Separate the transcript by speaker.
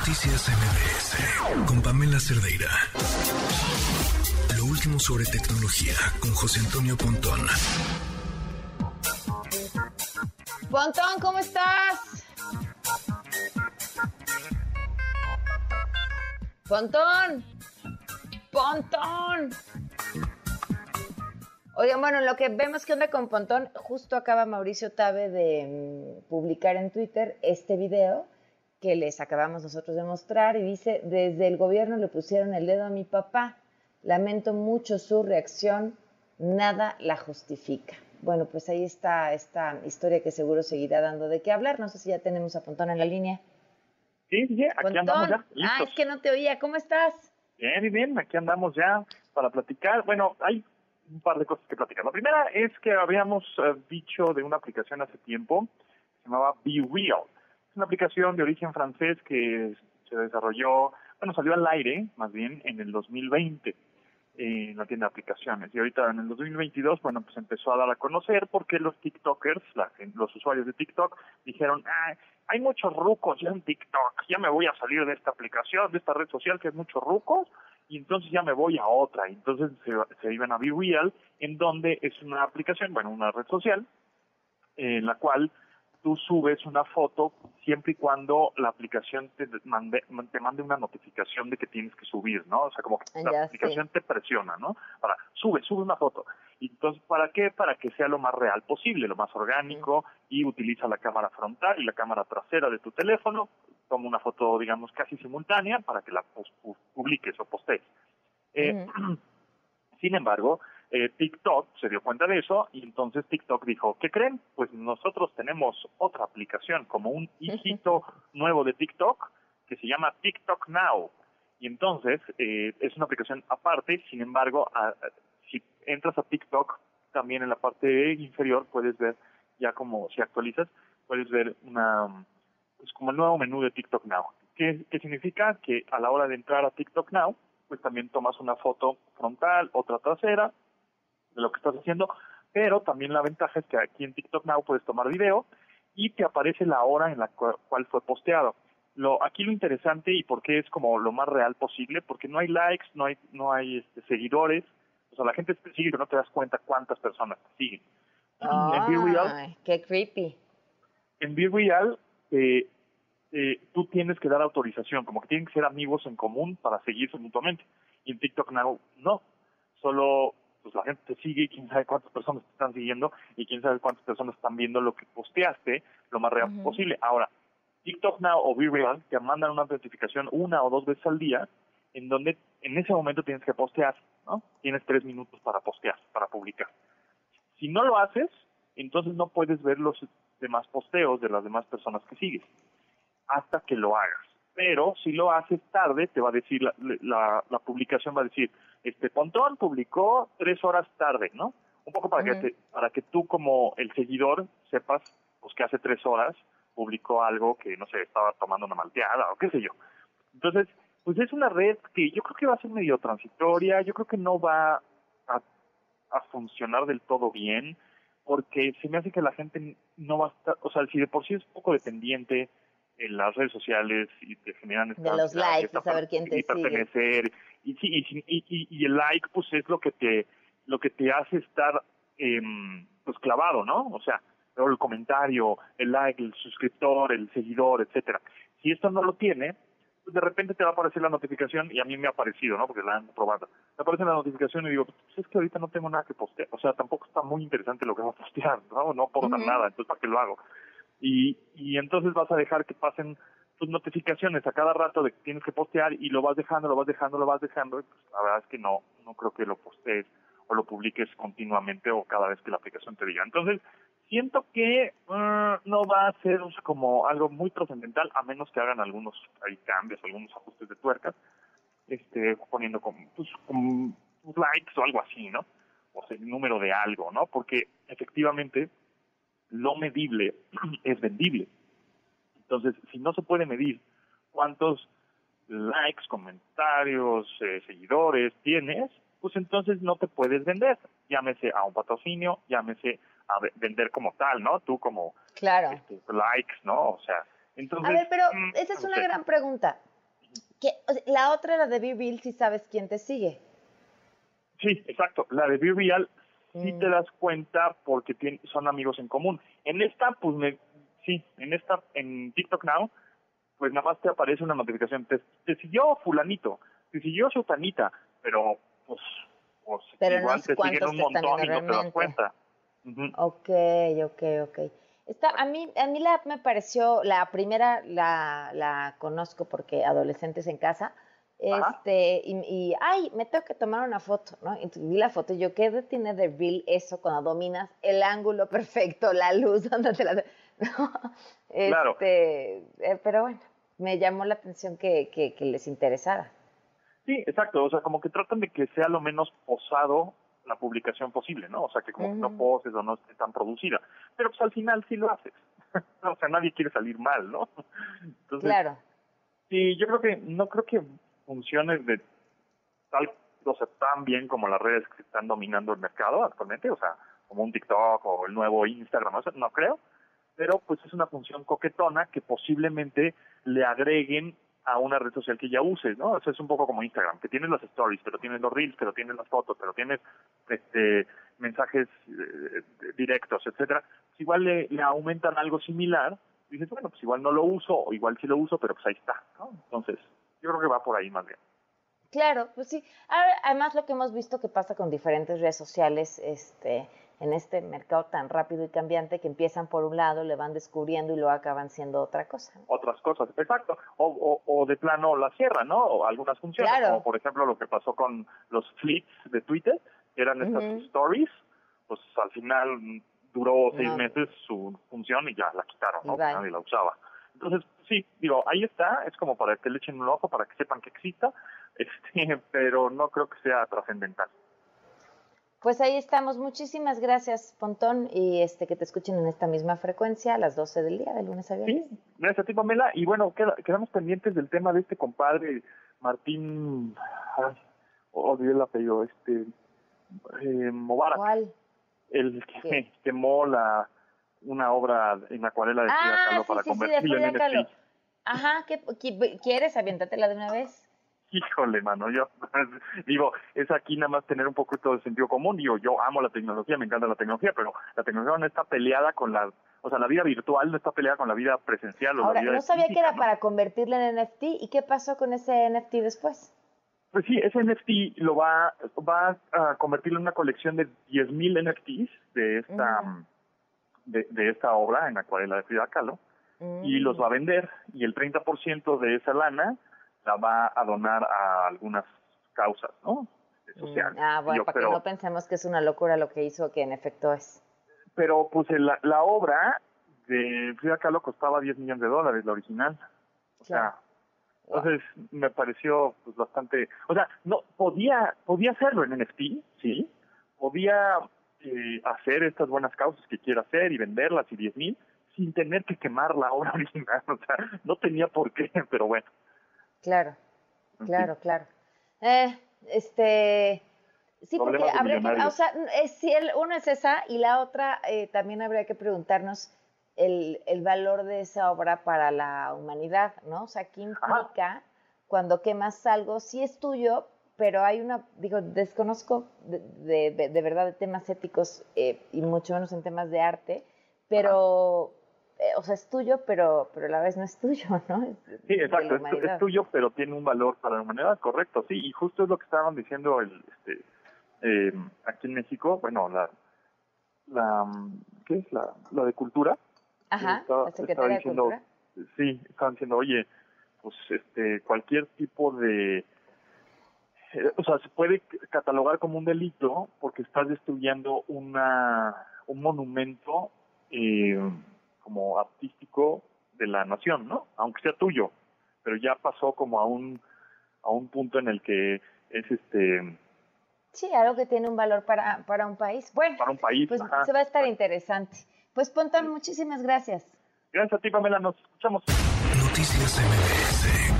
Speaker 1: Noticias MBS con Pamela Cerdeira. Lo último sobre tecnología con José Antonio Pontón.
Speaker 2: Pontón, ¿cómo estás? Pontón. Pontón. Oigan, bueno, lo que vemos que onda con Pontón, justo acaba Mauricio Tabe de mm, publicar en Twitter este video que les acabamos nosotros de mostrar y dice, desde el gobierno le pusieron el dedo a mi papá, lamento mucho su reacción, nada la justifica. Bueno, pues ahí está esta historia que seguro seguirá dando de qué hablar. No sé si ya tenemos a Pontón en la línea.
Speaker 3: Sí, sí, aquí andamos ya.
Speaker 2: Ah, es que no te oía. ¿Cómo estás?
Speaker 3: Bien, bien, aquí andamos ya para platicar. Bueno, hay un par de cosas que platicar. La primera es que habíamos eh, dicho de una aplicación hace tiempo, se llamaba Be Real. Una aplicación de origen francés que se desarrolló, bueno, salió al aire, más bien, en el 2020 en la tienda de aplicaciones. Y ahorita en el 2022, bueno, pues empezó a dar a conocer porque los TikTokers, los usuarios de TikTok, dijeron, ah, hay muchos rucos ya en TikTok, ya me voy a salir de esta aplicación, de esta red social que es muchos rucos, y entonces ya me voy a otra. Y entonces se, se iban a Be Real, en donde es una aplicación, bueno, una red social, en la cual tú subes una foto siempre y cuando la aplicación te mande, te mande una notificación de que tienes que subir, ¿no? O sea, como que la aplicación te presiona, ¿no? Para, sube, sube una foto. Y entonces, ¿para qué? Para que sea lo más real posible, lo más orgánico, y utiliza la cámara frontal y la cámara trasera de tu teléfono, toma una foto, digamos, casi simultánea para que la publiques o postees. Eh, sin embargo, eh, TikTok se dio cuenta de eso y entonces TikTok dijo, ¿qué creen? Pues nosotros tenemos otra aplicación, como un hijito nuevo de TikTok que se llama TikTok Now. Y entonces eh, es una aplicación aparte, sin embargo, si entras a TikTok, también en la parte inferior puedes ver, ya como si actualizas, puedes ver una, pues como el nuevo menú de TikTok Now. ¿Qué, ¿Qué significa? Que a la hora de entrar a TikTok Now, pues también tomas una foto frontal, otra trasera, de lo que estás haciendo, pero también la ventaja es que aquí en TikTok Now puedes tomar video y te aparece la hora en la cual fue posteado. Lo, aquí lo interesante y por qué es como lo más real posible, porque no hay likes, no hay, no hay este, seguidores, o sea, la gente te sigue, pero no te das cuenta cuántas personas te siguen.
Speaker 2: en Real, qué creepy.
Speaker 3: En Be Real, eh, eh, tú tienes que dar autorización, como que tienen que ser amigos en común para seguirse mutuamente. Y en TikTok Now, no. Solo pues la gente te sigue y quién sabe cuántas personas te están siguiendo y quién sabe cuántas personas están viendo lo que posteaste lo más real posible. Ahora, TikTok Now o Be Real te mandan una notificación una o dos veces al día en donde en ese momento tienes que postear, ¿no? Tienes tres minutos para postear, para publicar. Si no lo haces, entonces no puedes ver los demás posteos de las demás personas que sigues hasta que lo hagas. Pero si lo haces tarde, te va a decir, la, la, la publicación va a decir, este Pontón publicó tres horas tarde, ¿no? Un poco para que para que tú como el seguidor sepas pues que hace tres horas publicó algo que no sé estaba tomando una malteada o qué sé yo. Entonces pues es una red que yo creo que va a ser medio transitoria, yo creo que no va a, a funcionar del todo bien porque se me hace que la gente no va a estar, o sea, si de por sí es un poco dependiente en las redes sociales y te generan
Speaker 2: de los likes, de saber quién te y
Speaker 3: pertenecer y sí y, y, y, el like pues es lo que te lo que te hace estar eh, pues clavado, ¿no? O sea, el comentario, el like, el suscriptor, el seguidor, etcétera. Si esto no lo tiene, pues de repente te va a aparecer la notificación y a mí me ha aparecido, ¿no? Porque la han probado. Me aparece la notificación y digo, pues es que ahorita no tengo nada que postear. O sea, tampoco está muy interesante lo que va a postear, ¿no? No aporta nada, entonces ¿para qué lo hago? Y, y entonces vas a dejar que pasen tus notificaciones a cada rato de que tienes que postear y lo vas dejando, lo vas dejando, lo vas dejando, pues la verdad es que no, no creo que lo postees o lo publiques continuamente o cada vez que la aplicación te diga. Entonces, siento que uh, no va a ser como algo muy trascendental a menos que hagan algunos hay cambios, algunos ajustes de tuercas, este, poniendo como, pues, likes o algo así, ¿no? O sea, el número de algo, ¿no? Porque efectivamente lo medible es vendible. Entonces, si no se puede medir cuántos likes, comentarios, eh, seguidores tienes, pues entonces no te puedes vender. Llámese a un patrocinio, llámese a vender como tal, ¿no? Tú como
Speaker 2: claro.
Speaker 3: Este, likes, ¿no? O sea, entonces...
Speaker 2: A ver, pero mm, esa es una gran pregunta. la otra, la de Be Real, si sabes quién te sigue.
Speaker 3: Sí, exacto. La de Be Real sí te mm. das cuenta porque son amigos en común. En esta, pues me, sí, en esta, en TikTok Now, pues nada más te aparece una notificación. Te, siguió fulanito, te siguió sutanita, pero pues, pues igual te siguen un montón y no te das cuenta.
Speaker 2: Ok, ok, ok. Esta, a mí, a mí la me pareció, la primera la, la conozco porque adolescentes en casa, este, y, ay, me tengo que tomar una foto, ¿no? Y vi la foto y yo, ¿qué tiene de real eso cuando dominas el ángulo perfecto, la luz, donde te la...
Speaker 3: claro.
Speaker 2: Este, eh, pero bueno, me llamó la atención que, que, que les interesara.
Speaker 3: Sí, exacto, o sea, como que tratan de que sea lo menos posado la publicación posible, ¿no? O sea, que como no poses o no esté tan producida. Pero pues al final sí lo haces. o sea, nadie quiere salir mal, ¿no?
Speaker 2: Entonces, claro.
Speaker 3: Sí, yo creo que, no creo que funcione de tal, o sea, tan bien como las redes que están dominando el mercado actualmente, o sea, como un TikTok o el nuevo Instagram, no, no creo, pero pues es una función coquetona que posiblemente le agreguen a una red social que ya uses, ¿no? Eso es un poco como Instagram, que tienes los stories, pero tienes los reels, pero tienes las fotos, pero tienes este mensajes eh, directos, etcétera. Pues igual le, aumentan algo similar, dices, bueno, pues igual no lo uso, o igual sí lo uso, pero pues ahí está, ¿no? Entonces, yo creo que va por ahí más bien.
Speaker 2: Claro, pues sí. Además, lo que hemos visto que pasa con diferentes redes sociales, este, en este mercado tan rápido y cambiante que empiezan por un lado, le van descubriendo y lo acaban siendo otra cosa.
Speaker 3: Otras cosas, exacto. O, o, de plano la cierran, ¿no? O algunas funciones, como por ejemplo lo que pasó con los fleets de Twitter, que eran estas stories, pues al final duró seis meses su función y ya la quitaron, ¿no? Nadie la usaba. Entonces, sí, digo, ahí está, es como para que le echen un ojo, para que sepan que exista, este, pero no creo que sea trascendental.
Speaker 2: Pues ahí estamos. Muchísimas gracias, Pontón, y este que te escuchen en esta misma frecuencia a las 12 del día, de lunes a viernes.
Speaker 3: Sí, gracias a ti, Pamela. Y bueno, quedamos pendientes del tema de este compadre, Martín, ay, olvidé el apellido, este, eh,
Speaker 2: ¿Cuál?
Speaker 3: El que quemó la una obra en acuarela de Frida
Speaker 2: ah,
Speaker 3: Kahlo para
Speaker 2: sí,
Speaker 3: convertirla
Speaker 2: en NFT. Ajá, ¿qué, ¿quieres? Aviéntatela de una vez.
Speaker 3: Híjole, mano, yo digo, es aquí nada más tener un poco de sentido común. Digo, yo amo la tecnología, me encanta la tecnología, pero la tecnología no está peleada con la, o sea, la vida virtual no está peleada con la vida presencial o
Speaker 2: Ahora,
Speaker 3: la vida
Speaker 2: no sabía que era para convertirla en NFT. ¿Y qué pasó con ese NFT después?
Speaker 3: Pues sí, ese NFT lo va, va a convertirlo en una colección de 10.000 NFTs de esta. De, de, esta obra en acuarela de Frida Kahlo y los va a vender y el 30% de esa lana la va a donar a algunas causas, ¿no? Sociales.
Speaker 2: Mm, ah, bueno, para que no pensemos que es una locura lo que hizo, que en efecto es.
Speaker 3: Pero pues la, la obra de Frida Kahlo costaba 10 millones de dólares, la original. O sea, entonces me pareció pues bastante, o sea, no podía podía hacerlo en NFT, sí, podía eh, hacer estas buenas causas que quiera hacer y venderlas y 10 mil sin tener que quemar la obra original, o sea, no tenía por qué, pero bueno.
Speaker 2: Claro, claro, claro. Eh, este, sí, porque habría que, o sea, es, si el, una es esa y la otra eh, también habría que preguntarnos el, el, valor de esa obra para la humanidad, ¿no? O sea, ¿qué implica cuando quemas algo? Sí es tuyo, pero hay una, digo, desconozco de, de, de verdad de temas éticos eh, y mucho menos en temas de arte, pero... Eh, o sea, es tuyo, pero, pero a la vez no es tuyo, ¿no?
Speaker 3: sí, exacto, es, tuyo, pero tiene un valor para la humanidad, correcto, sí, y justo es lo que estaban diciendo el, este, eh, aquí en México, bueno, la, la, ¿qué es? La, la de cultura.
Speaker 2: Ajá, la Secretaría diciendo, de Cultura.
Speaker 3: Sí, estaban diciendo, oye, pues este, cualquier tipo de, eh, o sea, se puede catalogar como un delito porque estás destruyendo una, un monumento eh, como artístico de la nación, ¿no? Aunque sea tuyo, pero ya pasó como a un a un punto en el que es este
Speaker 2: Sí, algo que tiene un valor para, para un país. Bueno,
Speaker 3: para un país,
Speaker 2: pues se va a estar interesante. Pues Pontón, muchísimas gracias.
Speaker 3: Gracias a ti, Pamela, nos escuchamos.
Speaker 1: Noticias MBS